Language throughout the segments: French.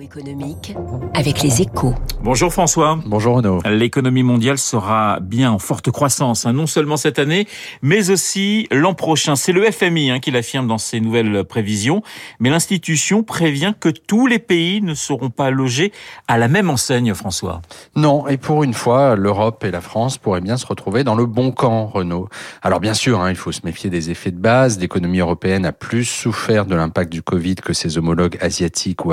Économique avec les échos. Bonjour François. Bonjour Renaud. L'économie mondiale sera bien en forte croissance, hein, non seulement cette année, mais aussi l'an prochain. C'est le FMI hein, qui l'affirme dans ses nouvelles prévisions, mais l'institution prévient que tous les pays ne seront pas logés à la même enseigne, François. Non, et pour une fois, l'Europe et la France pourraient bien se retrouver dans le bon camp, Renaud. Alors bien sûr, hein, il faut se méfier des effets de base. L'économie européenne a plus souffert de l'impact du Covid que ses homologues asiatiques ou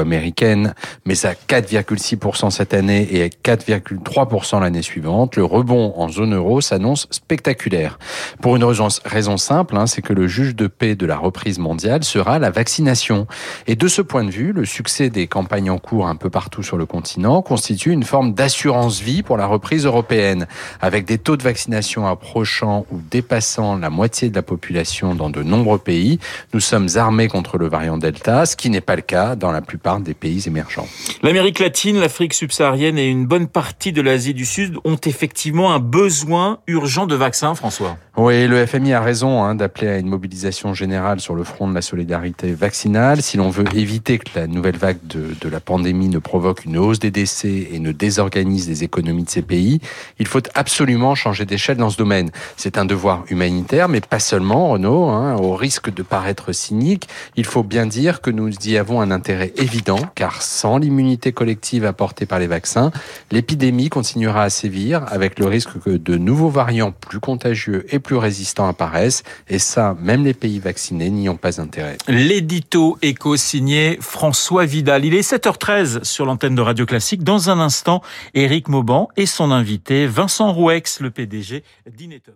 mais à 4,6% cette année et à 4,3% l'année suivante, le rebond en zone euro s'annonce spectaculaire. Pour une raison simple, hein, c'est que le juge de paix de la reprise mondiale sera la vaccination. Et de ce point de vue, le succès des campagnes en cours un peu partout sur le continent constitue une forme d'assurance vie pour la reprise européenne, avec des taux de vaccination approchant ou dépassant la moitié de la population dans de nombreux pays. Nous sommes armés contre le variant Delta, ce qui n'est pas le cas dans la plupart des pays émergents. L'Amérique latine, l'Afrique subsaharienne et une bonne partie de l'Asie du Sud ont effectivement un besoin urgent de vaccins, François. Oui, le FMI a raison hein, d'appeler à une mobilisation générale sur le front de la solidarité vaccinale. Si l'on veut éviter que la nouvelle vague de, de, la pandémie ne provoque une hausse des décès et ne désorganise les économies de ces pays, il faut absolument changer d'échelle dans ce domaine. C'est un devoir humanitaire, mais pas seulement, Renaud. Hein, au risque de paraître cynique, il faut bien dire que nous y avons un intérêt évident, car sans l'immunité collective apportée par les vaccins, l'épidémie continuera à sévir avec le risque que de nouveaux variants plus contagieux et plus résistants apparaissent. Et ça, même les pays vaccinés n'y ont pas intérêt. L'édito éco signé François Vidal. Il est 7h13 sur l'antenne de Radio Classique. Dans un instant, Éric Mauban et son invité Vincent Rouex, le PDG d'Inetum.